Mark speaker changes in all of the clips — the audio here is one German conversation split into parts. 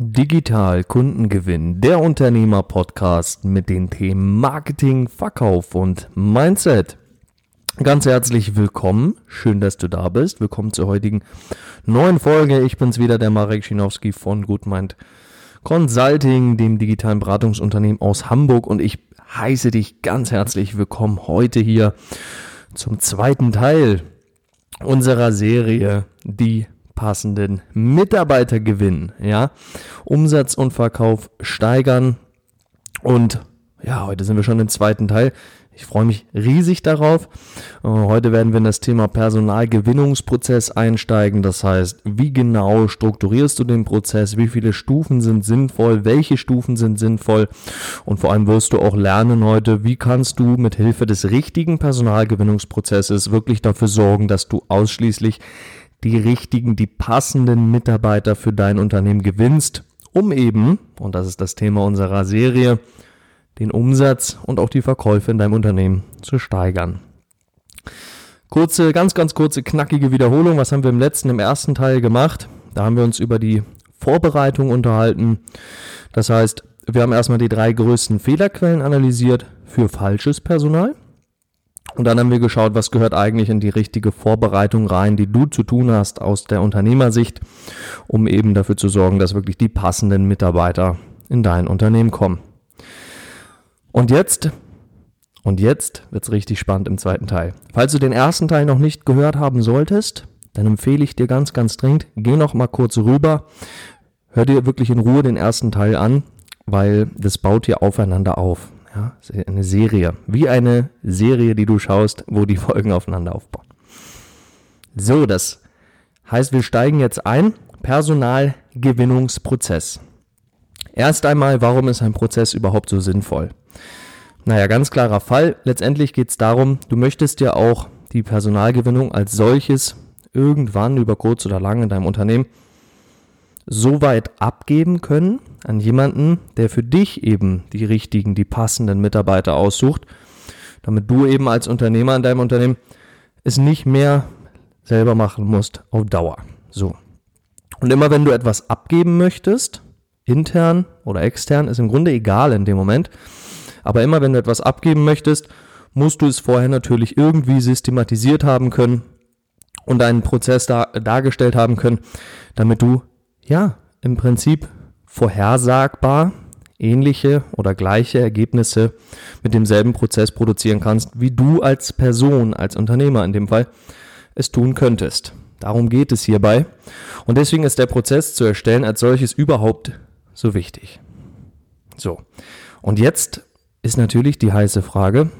Speaker 1: Digital Kundengewinn, der Unternehmer-Podcast mit den Themen Marketing, Verkauf und Mindset. Ganz herzlich willkommen. Schön, dass du da bist. Willkommen zur heutigen neuen Folge. Ich bin's wieder, der Marek Schinowski von GoodMind Consulting, dem digitalen Beratungsunternehmen aus Hamburg und ich heiße dich ganz herzlich willkommen heute hier zum zweiten Teil unserer Serie, die passenden Mitarbeiter gewinnen, ja, Umsatz und Verkauf steigern und ja, heute sind wir schon im zweiten Teil. Ich freue mich riesig darauf. Äh, heute werden wir in das Thema Personalgewinnungsprozess einsteigen. Das heißt, wie genau strukturierst du den Prozess? Wie viele Stufen sind sinnvoll? Welche Stufen sind sinnvoll? Und vor allem wirst du auch lernen heute, wie kannst du mit Hilfe des richtigen Personalgewinnungsprozesses wirklich dafür sorgen, dass du ausschließlich die richtigen, die passenden Mitarbeiter für dein Unternehmen gewinnst, um eben, und das ist das Thema unserer Serie, den Umsatz und auch die Verkäufe in deinem Unternehmen zu steigern. Kurze, ganz, ganz kurze, knackige Wiederholung. Was haben wir im letzten, im ersten Teil gemacht? Da haben wir uns über die Vorbereitung unterhalten. Das heißt, wir haben erstmal die drei größten Fehlerquellen analysiert für falsches Personal. Und dann haben wir geschaut, was gehört eigentlich in die richtige Vorbereitung rein, die du zu tun hast aus der Unternehmersicht, um eben dafür zu sorgen, dass wirklich die passenden Mitarbeiter in dein Unternehmen kommen. Und jetzt, und jetzt wird's richtig spannend im zweiten Teil. Falls du den ersten Teil noch nicht gehört haben solltest, dann empfehle ich dir ganz, ganz dringend, geh noch mal kurz rüber, hör dir wirklich in Ruhe den ersten Teil an, weil das baut hier aufeinander auf. Ja, eine Serie. Wie eine Serie, die du schaust, wo die Folgen aufeinander aufbauen. So, das heißt, wir steigen jetzt ein. Personalgewinnungsprozess. Erst einmal, warum ist ein Prozess überhaupt so sinnvoll? Naja, ganz klarer Fall. Letztendlich geht es darum, du möchtest ja auch die Personalgewinnung als solches irgendwann über kurz oder lang in deinem Unternehmen so weit abgeben können an jemanden, der für dich eben die richtigen, die passenden Mitarbeiter aussucht, damit du eben als Unternehmer in deinem Unternehmen es nicht mehr selber machen musst auf Dauer. So. Und immer wenn du etwas abgeben möchtest, intern oder extern, ist im Grunde egal in dem Moment. Aber immer wenn du etwas abgeben möchtest, musst du es vorher natürlich irgendwie systematisiert haben können und einen Prozess da, dargestellt haben können, damit du ja, im Prinzip vorhersagbar ähnliche oder gleiche Ergebnisse mit demselben Prozess produzieren kannst, wie du als Person, als Unternehmer in dem Fall es tun könntest. Darum geht es hierbei. Und deswegen ist der Prozess zu erstellen als solches überhaupt so wichtig. So. Und jetzt ist natürlich die heiße Frage,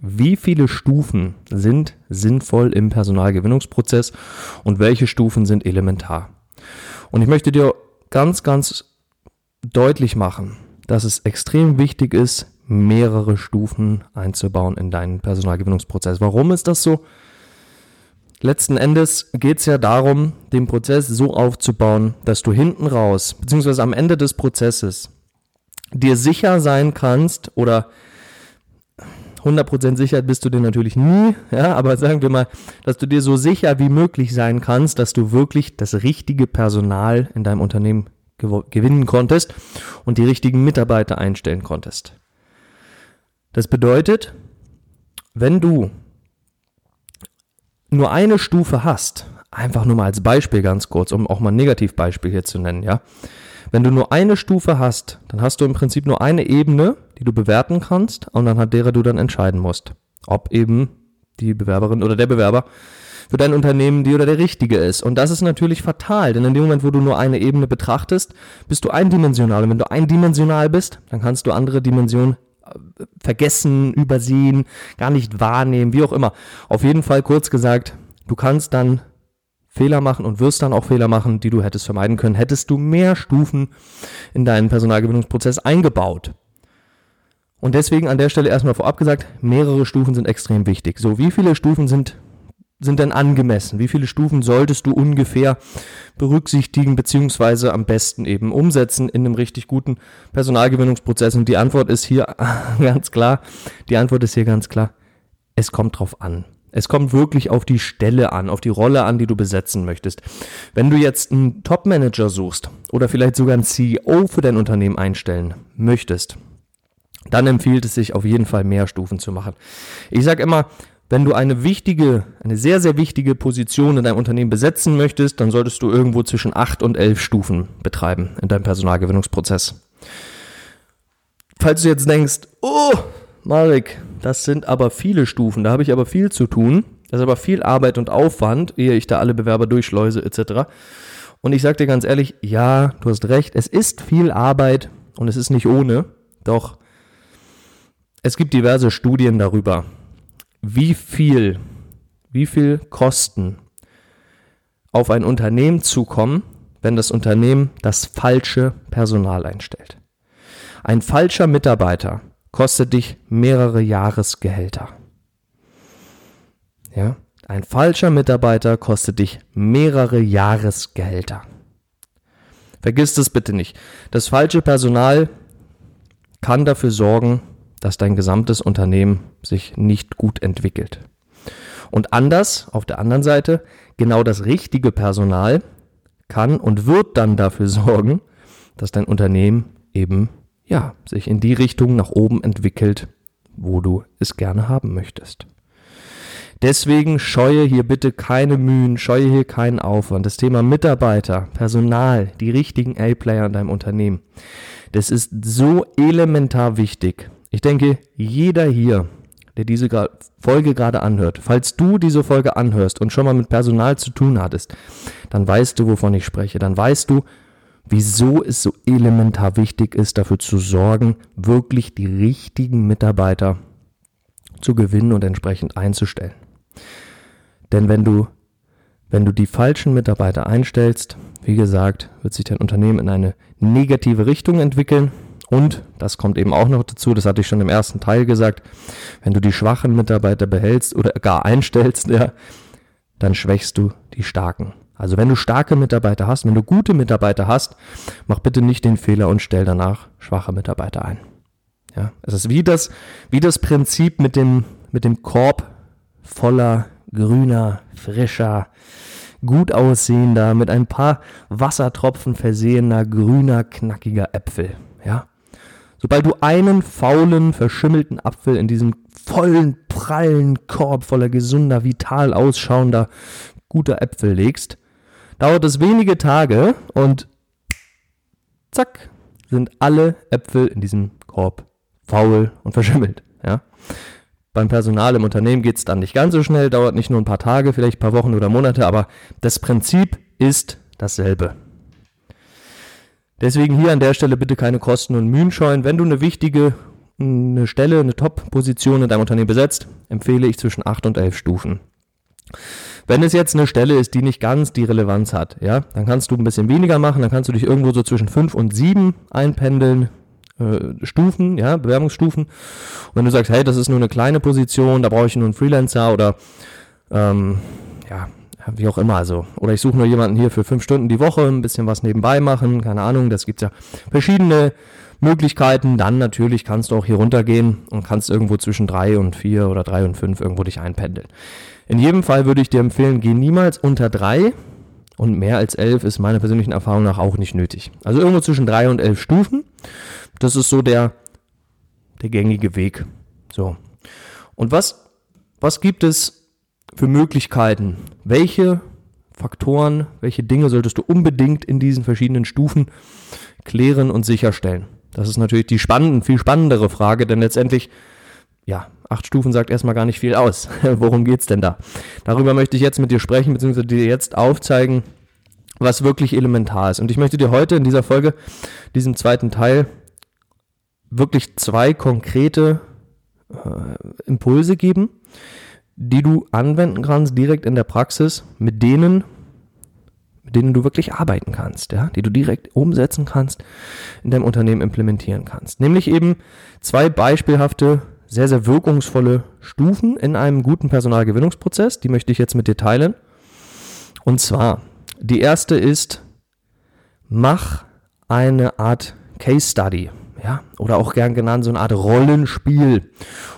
Speaker 1: wie viele Stufen sind sinnvoll im Personalgewinnungsprozess und welche Stufen sind elementar? Und ich möchte dir ganz, ganz deutlich machen, dass es extrem wichtig ist, mehrere Stufen einzubauen in deinen Personalgewinnungsprozess. Warum ist das so? Letzten Endes geht es ja darum, den Prozess so aufzubauen, dass du hinten raus, beziehungsweise am Ende des Prozesses, dir sicher sein kannst oder 100% sicher bist du dir natürlich nie, ja, aber sagen wir mal, dass du dir so sicher wie möglich sein kannst, dass du wirklich das richtige Personal in deinem Unternehmen gewinnen konntest und die richtigen Mitarbeiter einstellen konntest. Das bedeutet, wenn du nur eine Stufe hast, einfach nur mal als Beispiel ganz kurz, um auch mal ein Negativbeispiel hier zu nennen, ja. Wenn du nur eine Stufe hast, dann hast du im Prinzip nur eine Ebene, die du bewerten kannst und anhand derer du dann entscheiden musst, ob eben die Bewerberin oder der Bewerber für dein Unternehmen die oder der richtige ist. Und das ist natürlich fatal, denn in dem Moment, wo du nur eine Ebene betrachtest, bist du eindimensional. Und wenn du eindimensional bist, dann kannst du andere Dimensionen äh, vergessen, übersehen, gar nicht wahrnehmen, wie auch immer. Auf jeden Fall kurz gesagt, du kannst dann Fehler machen und wirst dann auch Fehler machen, die du hättest vermeiden können, hättest du mehr Stufen in deinen Personalgewinnungsprozess eingebaut. Und deswegen an der Stelle erstmal vorab gesagt, mehrere Stufen sind extrem wichtig. So, wie viele Stufen sind, sind denn angemessen? Wie viele Stufen solltest du ungefähr berücksichtigen, beziehungsweise am besten eben umsetzen in einem richtig guten Personalgewinnungsprozess? Und die Antwort ist hier ganz klar, die Antwort ist hier ganz klar, es kommt drauf an. Es kommt wirklich auf die Stelle an, auf die Rolle an, die du besetzen möchtest. Wenn du jetzt einen Top-Manager suchst oder vielleicht sogar einen CEO für dein Unternehmen einstellen möchtest, dann empfiehlt es sich auf jeden Fall mehr Stufen zu machen. Ich sage immer, wenn du eine wichtige, eine sehr, sehr wichtige Position in deinem Unternehmen besetzen möchtest, dann solltest du irgendwo zwischen acht und elf Stufen betreiben in deinem Personalgewinnungsprozess. Falls du jetzt denkst, oh, Marek, das sind aber viele Stufen, da habe ich aber viel zu tun, das ist aber viel Arbeit und Aufwand, ehe ich da alle Bewerber durchschleuse etc. Und ich sage dir ganz ehrlich, ja, du hast recht, es ist viel Arbeit und es ist nicht ohne, doch es gibt diverse Studien darüber, wie viel, wie viel Kosten auf ein Unternehmen zukommen, wenn das Unternehmen das falsche Personal einstellt. Ein falscher Mitarbeiter kostet dich mehrere Jahresgehälter. Ja, ein falscher Mitarbeiter kostet dich mehrere Jahresgehälter. Vergiss das bitte nicht. Das falsche Personal kann dafür sorgen, dass dein gesamtes Unternehmen sich nicht gut entwickelt. Und anders, auf der anderen Seite, genau das richtige Personal kann und wird dann dafür sorgen, dass dein Unternehmen eben, ja, sich in die Richtung nach oben entwickelt, wo du es gerne haben möchtest. Deswegen scheue hier bitte keine Mühen, scheue hier keinen Aufwand. Das Thema Mitarbeiter, Personal, die richtigen A-Player in deinem Unternehmen, das ist so elementar wichtig. Ich denke, jeder hier, der diese Folge gerade anhört, falls du diese Folge anhörst und schon mal mit Personal zu tun hattest, dann weißt du, wovon ich spreche. Dann weißt du, wieso es so elementar wichtig ist, dafür zu sorgen, wirklich die richtigen Mitarbeiter zu gewinnen und entsprechend einzustellen. Denn wenn du, wenn du die falschen Mitarbeiter einstellst, wie gesagt, wird sich dein Unternehmen in eine negative Richtung entwickeln und, das kommt eben auch noch dazu, das hatte ich schon im ersten Teil gesagt, wenn du die schwachen Mitarbeiter behältst oder gar einstellst, ja, dann schwächst du die starken. Also wenn du starke Mitarbeiter hast, wenn du gute Mitarbeiter hast, mach bitte nicht den Fehler und stell danach schwache Mitarbeiter ein. Ja, es ist wie das, wie das Prinzip mit dem, mit dem Korb voller grüner, frischer, gut aussehender, mit ein paar Wassertropfen versehener, grüner, knackiger Äpfel. Ja, Sobald du einen faulen, verschimmelten Apfel in diesen vollen, prallen Korb voller gesunder, vital ausschauender, guter Äpfel legst, dauert es wenige Tage und zack, sind alle Äpfel in diesem Korb faul und verschimmelt. Ja? Beim Personal im Unternehmen geht es dann nicht ganz so schnell, dauert nicht nur ein paar Tage, vielleicht ein paar Wochen oder Monate, aber das Prinzip ist dasselbe. Deswegen hier an der Stelle bitte keine Kosten und Mühen scheuen. Wenn du eine wichtige eine Stelle, eine Top-Position in deinem Unternehmen besetzt, empfehle ich zwischen 8 und 11 Stufen. Wenn es jetzt eine Stelle ist, die nicht ganz die Relevanz hat, ja, dann kannst du ein bisschen weniger machen, dann kannst du dich irgendwo so zwischen 5 und 7 einpendeln, äh, Stufen, ja, Bewerbungsstufen. Und wenn du sagst, hey, das ist nur eine kleine Position, da brauche ich nur einen Freelancer oder ähm, ja, wie auch immer. Also, oder ich suche nur jemanden hier für fünf Stunden die Woche, ein bisschen was nebenbei machen, keine Ahnung, das gibt's ja verschiedene Möglichkeiten. Dann natürlich kannst du auch hier runtergehen und kannst irgendwo zwischen drei und vier oder drei und fünf irgendwo dich einpendeln. In jedem Fall würde ich dir empfehlen, geh niemals unter drei und mehr als elf ist meiner persönlichen Erfahrung nach auch nicht nötig. Also irgendwo zwischen drei und elf Stufen. Das ist so der, der gängige Weg. So. Und was, was gibt es für Möglichkeiten? Welche Faktoren, welche Dinge solltest du unbedingt in diesen verschiedenen Stufen klären und sicherstellen? Das ist natürlich die spannende, viel spannendere Frage, denn letztendlich, ja, acht Stufen sagt erstmal gar nicht viel aus. Worum geht's denn da? Darüber möchte ich jetzt mit dir sprechen, beziehungsweise dir jetzt aufzeigen, was wirklich elementar ist. Und ich möchte dir heute in dieser Folge, diesem zweiten Teil, wirklich zwei konkrete äh, Impulse geben, die du anwenden kannst direkt in der Praxis, mit denen, mit denen du wirklich arbeiten kannst, ja, die du direkt umsetzen kannst, in deinem Unternehmen implementieren kannst. Nämlich eben zwei beispielhafte, sehr, sehr wirkungsvolle Stufen in einem guten Personalgewinnungsprozess. Die möchte ich jetzt mit dir teilen. Und zwar, die erste ist, mach eine Art Case Study. Ja, oder auch gern genannt so eine Art Rollenspiel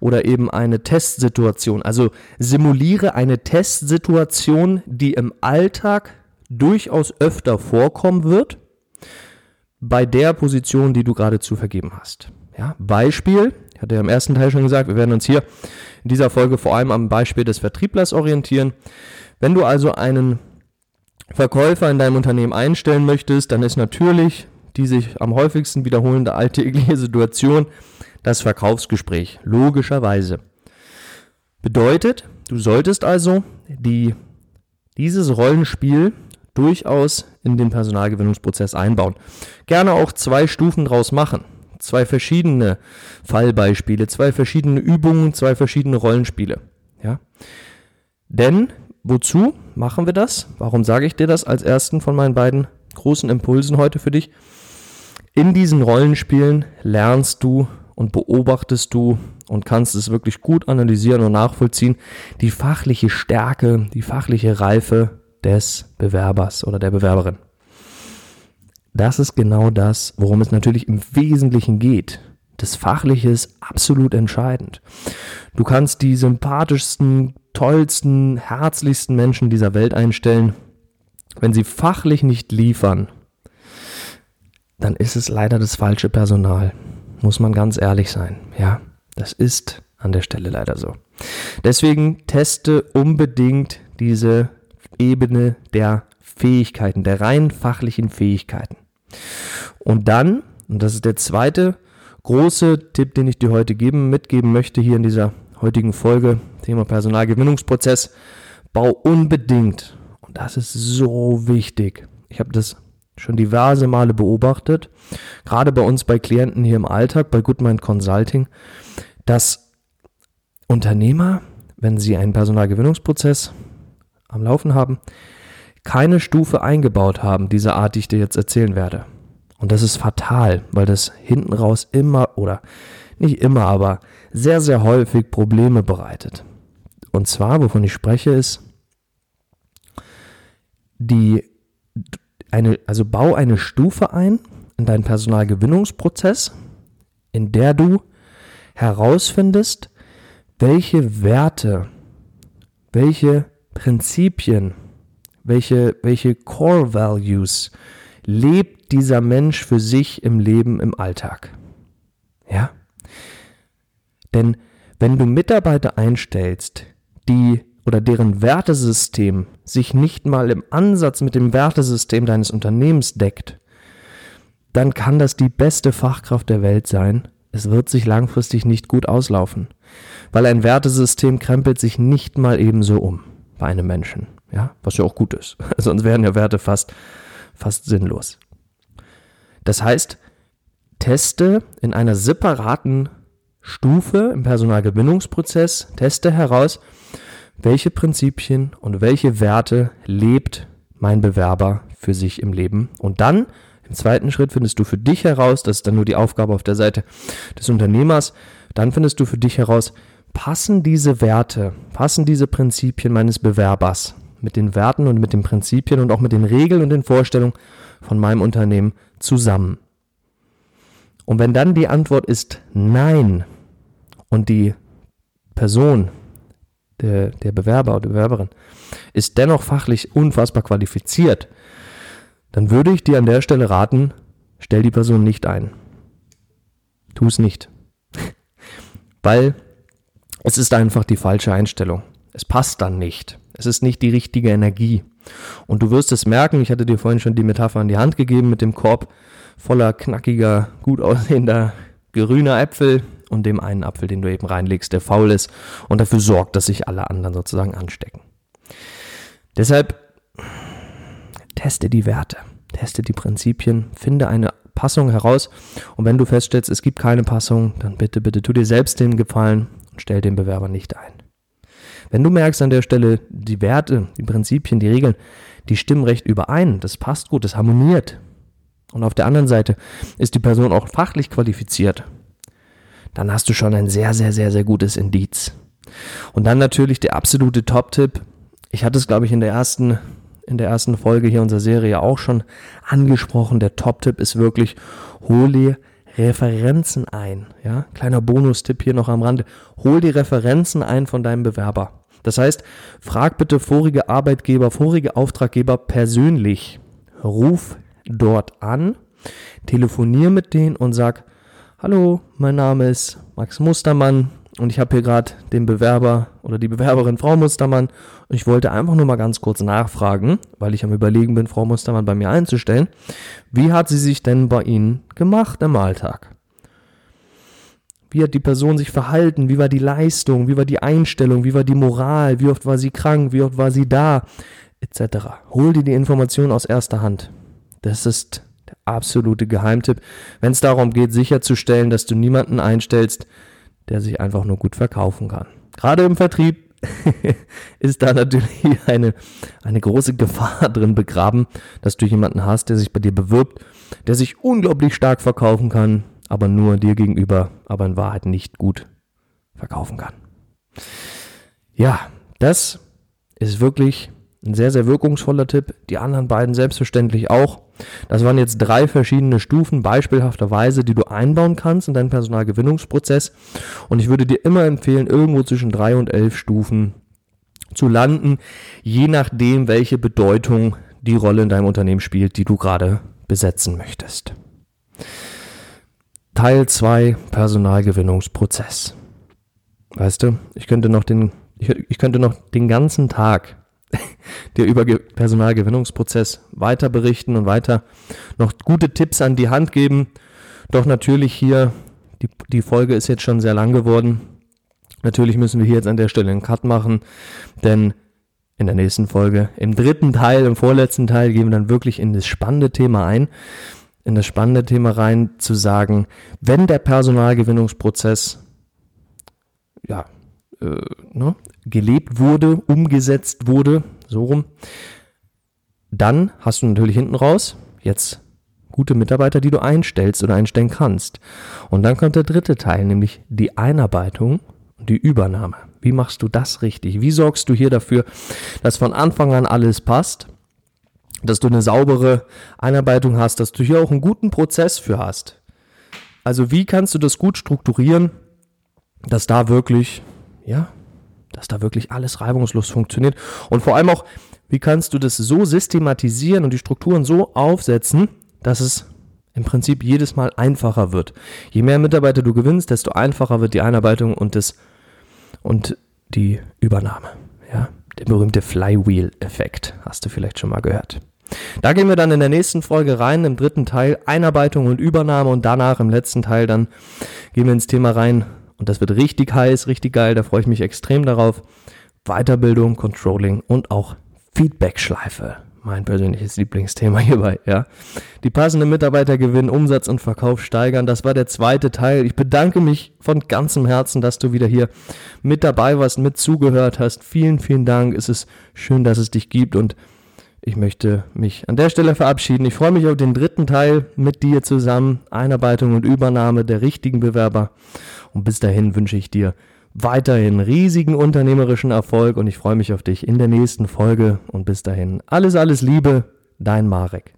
Speaker 1: oder eben eine Testsituation. Also simuliere eine Testsituation, die im Alltag durchaus öfter vorkommen wird, bei der Position, die du gerade zu vergeben hast. Ja, Beispiel, ich hatte ja im ersten Teil schon gesagt, wir werden uns hier in dieser Folge vor allem am Beispiel des Vertrieblers orientieren. Wenn du also einen Verkäufer in deinem Unternehmen einstellen möchtest, dann ist natürlich die sich am häufigsten wiederholende alltägliche Situation das Verkaufsgespräch, logischerweise. Bedeutet, du solltest also die, dieses Rollenspiel durchaus in den Personalgewinnungsprozess einbauen. Gerne auch zwei Stufen draus machen. Zwei verschiedene Fallbeispiele, zwei verschiedene Übungen, zwei verschiedene Rollenspiele. Ja? Denn wozu machen wir das? Warum sage ich dir das als ersten von meinen beiden großen Impulsen heute für dich? In diesen Rollenspielen lernst du und beobachtest du und kannst es wirklich gut analysieren und nachvollziehen, die fachliche Stärke, die fachliche Reife des Bewerbers oder der Bewerberin. Das ist genau das, worum es natürlich im Wesentlichen geht. Das Fachliche ist absolut entscheidend. Du kannst die sympathischsten, tollsten, herzlichsten Menschen dieser Welt einstellen. Wenn sie fachlich nicht liefern, dann ist es leider das falsche Personal. Muss man ganz ehrlich sein. Ja, das ist an der Stelle leider so. Deswegen teste unbedingt diese Ebene der Fähigkeiten, der rein fachlichen Fähigkeiten. Und dann, und das ist der zweite große Tipp, den ich dir heute geben, mitgeben möchte hier in dieser heutigen Folge, Thema Personalgewinnungsprozess, bau unbedingt, und das ist so wichtig, ich habe das schon diverse Male beobachtet, gerade bei uns bei Klienten hier im Alltag, bei Goodmind Consulting, dass Unternehmer, wenn sie einen Personalgewinnungsprozess am Laufen haben, keine Stufe eingebaut haben, dieser Art, die ich dir jetzt erzählen werde. Und das ist fatal, weil das hinten raus immer oder nicht immer, aber sehr, sehr häufig Probleme bereitet. Und zwar, wovon ich spreche, ist die eine, also bau eine Stufe ein in deinen Personalgewinnungsprozess, in der du herausfindest, welche Werte, welche Prinzipien, welche, welche Core Values lebt dieser Mensch für sich im Leben, im Alltag. Ja? Denn wenn du Mitarbeiter einstellst, die oder deren Wertesystem sich nicht mal im Ansatz mit dem Wertesystem deines Unternehmens deckt, dann kann das die beste Fachkraft der Welt sein. Es wird sich langfristig nicht gut auslaufen, weil ein Wertesystem krempelt sich nicht mal ebenso um bei einem Menschen, ja, was ja auch gut ist. Sonst wären ja Werte fast, fast sinnlos. Das heißt, teste in einer separaten Stufe im Personalgewinnungsprozess, teste heraus, welche Prinzipien und welche Werte lebt mein Bewerber für sich im Leben. Und dann im zweiten Schritt findest du für dich heraus, das ist dann nur die Aufgabe auf der Seite des Unternehmers, dann findest du für dich heraus, passen diese Werte, passen diese Prinzipien meines Bewerbers mit den Werten und mit den Prinzipien und auch mit den Regeln und den Vorstellungen von meinem Unternehmen zusammen. Und wenn dann die Antwort ist Nein und die Person, der, der Bewerber oder Bewerberin ist dennoch fachlich unfassbar qualifiziert, dann würde ich dir an der Stelle raten, stell die Person nicht ein. Tu es nicht. Weil es ist einfach die falsche Einstellung. Es passt dann nicht. Es ist nicht die richtige Energie. Und du wirst es merken, ich hatte dir vorhin schon die Metapher an die Hand gegeben mit dem Korb voller knackiger, gut aussehender grüner Äpfel und dem einen Apfel, den du eben reinlegst, der faul ist und dafür sorgt, dass sich alle anderen sozusagen anstecken. Deshalb teste die Werte, teste die Prinzipien, finde eine Passung heraus und wenn du feststellst, es gibt keine Passung, dann bitte, bitte tu dir selbst den Gefallen und stell den Bewerber nicht ein. Wenn du merkst an der Stelle, die Werte, die Prinzipien, die Regeln, die stimmen recht überein, das passt gut, das harmoniert. Und auf der anderen Seite ist die Person auch fachlich qualifiziert dann hast du schon ein sehr, sehr, sehr, sehr gutes Indiz. Und dann natürlich der absolute Top-Tipp. Ich hatte es, glaube ich, in der ersten, in der ersten Folge hier unserer Serie auch schon angesprochen. Der Top-Tipp ist wirklich, hole Referenzen ein. Ja, kleiner Bonustipp hier noch am Rande. Hol die Referenzen ein von deinem Bewerber. Das heißt, frag bitte vorige Arbeitgeber, vorige Auftraggeber persönlich. Ruf dort an, telefonier mit denen und sag, hallo, mein Name ist Max Mustermann und ich habe hier gerade den Bewerber oder die Bewerberin Frau Mustermann und ich wollte einfach nur mal ganz kurz nachfragen, weil ich am Überlegen bin, Frau Mustermann bei mir einzustellen. Wie hat sie sich denn bei Ihnen gemacht im Alltag? Wie hat die Person sich verhalten? Wie war die Leistung? Wie war die Einstellung? Wie war die Moral? Wie oft war sie krank? Wie oft war sie da? Etc. Hol dir die Information aus erster Hand. Das ist absolute Geheimtipp, wenn es darum geht, sicherzustellen, dass du niemanden einstellst, der sich einfach nur gut verkaufen kann. Gerade im Vertrieb ist da natürlich eine, eine große Gefahr drin begraben, dass du jemanden hast, der sich bei dir bewirbt, der sich unglaublich stark verkaufen kann, aber nur dir gegenüber, aber in Wahrheit nicht gut verkaufen kann. Ja, das ist wirklich ein sehr, sehr wirkungsvoller Tipp. Die anderen beiden selbstverständlich auch. Das waren jetzt drei verschiedene Stufen, beispielhafterweise, die du einbauen kannst in deinen Personalgewinnungsprozess. Und ich würde dir immer empfehlen, irgendwo zwischen drei und elf Stufen zu landen, je nachdem, welche Bedeutung die Rolle in deinem Unternehmen spielt, die du gerade besetzen möchtest. Teil 2 Personalgewinnungsprozess. Weißt du, ich könnte noch den, ich, ich könnte noch den ganzen Tag dir über Personalgewinnungsprozess weiter berichten und weiter noch gute Tipps an die Hand geben. Doch natürlich hier, die, die Folge ist jetzt schon sehr lang geworden. Natürlich müssen wir hier jetzt an der Stelle einen Cut machen, denn in der nächsten Folge, im dritten Teil, im vorletzten Teil, gehen wir dann wirklich in das spannende Thema ein in das spannende Thema rein, zu sagen, wenn der Personalgewinnungsprozess ja, äh, ne, gelebt wurde, umgesetzt wurde, so rum, dann hast du natürlich hinten raus jetzt gute Mitarbeiter, die du einstellst oder einstellen kannst. Und dann kommt der dritte Teil, nämlich die Einarbeitung und die Übernahme. Wie machst du das richtig? Wie sorgst du hier dafür, dass von Anfang an alles passt? dass du eine saubere Einarbeitung hast, dass du hier auch einen guten Prozess für hast. Also wie kannst du das gut strukturieren, dass da wirklich, ja, dass da wirklich alles reibungslos funktioniert und vor allem auch, wie kannst du das so systematisieren und die Strukturen so aufsetzen, dass es im Prinzip jedes Mal einfacher wird. Je mehr Mitarbeiter du gewinnst, desto einfacher wird die Einarbeitung und das und die Übernahme. Ja, der berühmte Flywheel-Effekt hast du vielleicht schon mal gehört. Da gehen wir dann in der nächsten Folge rein, im dritten Teil Einarbeitung und Übernahme und danach im letzten Teil dann gehen wir ins Thema rein und das wird richtig heiß, richtig geil, da freue ich mich extrem darauf. Weiterbildung, Controlling und auch Feedback-Schleife. Mein persönliches Lieblingsthema hierbei, ja. Die passenden Mitarbeiter gewinnen, Umsatz und Verkauf steigern. Das war der zweite Teil. Ich bedanke mich von ganzem Herzen, dass du wieder hier mit dabei warst, mit zugehört hast. Vielen, vielen Dank. Es ist schön, dass es dich gibt und ich möchte mich an der Stelle verabschieden. Ich freue mich auf den dritten Teil mit dir zusammen. Einarbeitung und Übernahme der richtigen Bewerber. Und bis dahin wünsche ich dir weiterhin riesigen unternehmerischen Erfolg und ich freue mich auf dich in der nächsten Folge. Und bis dahin alles, alles Liebe, dein Marek.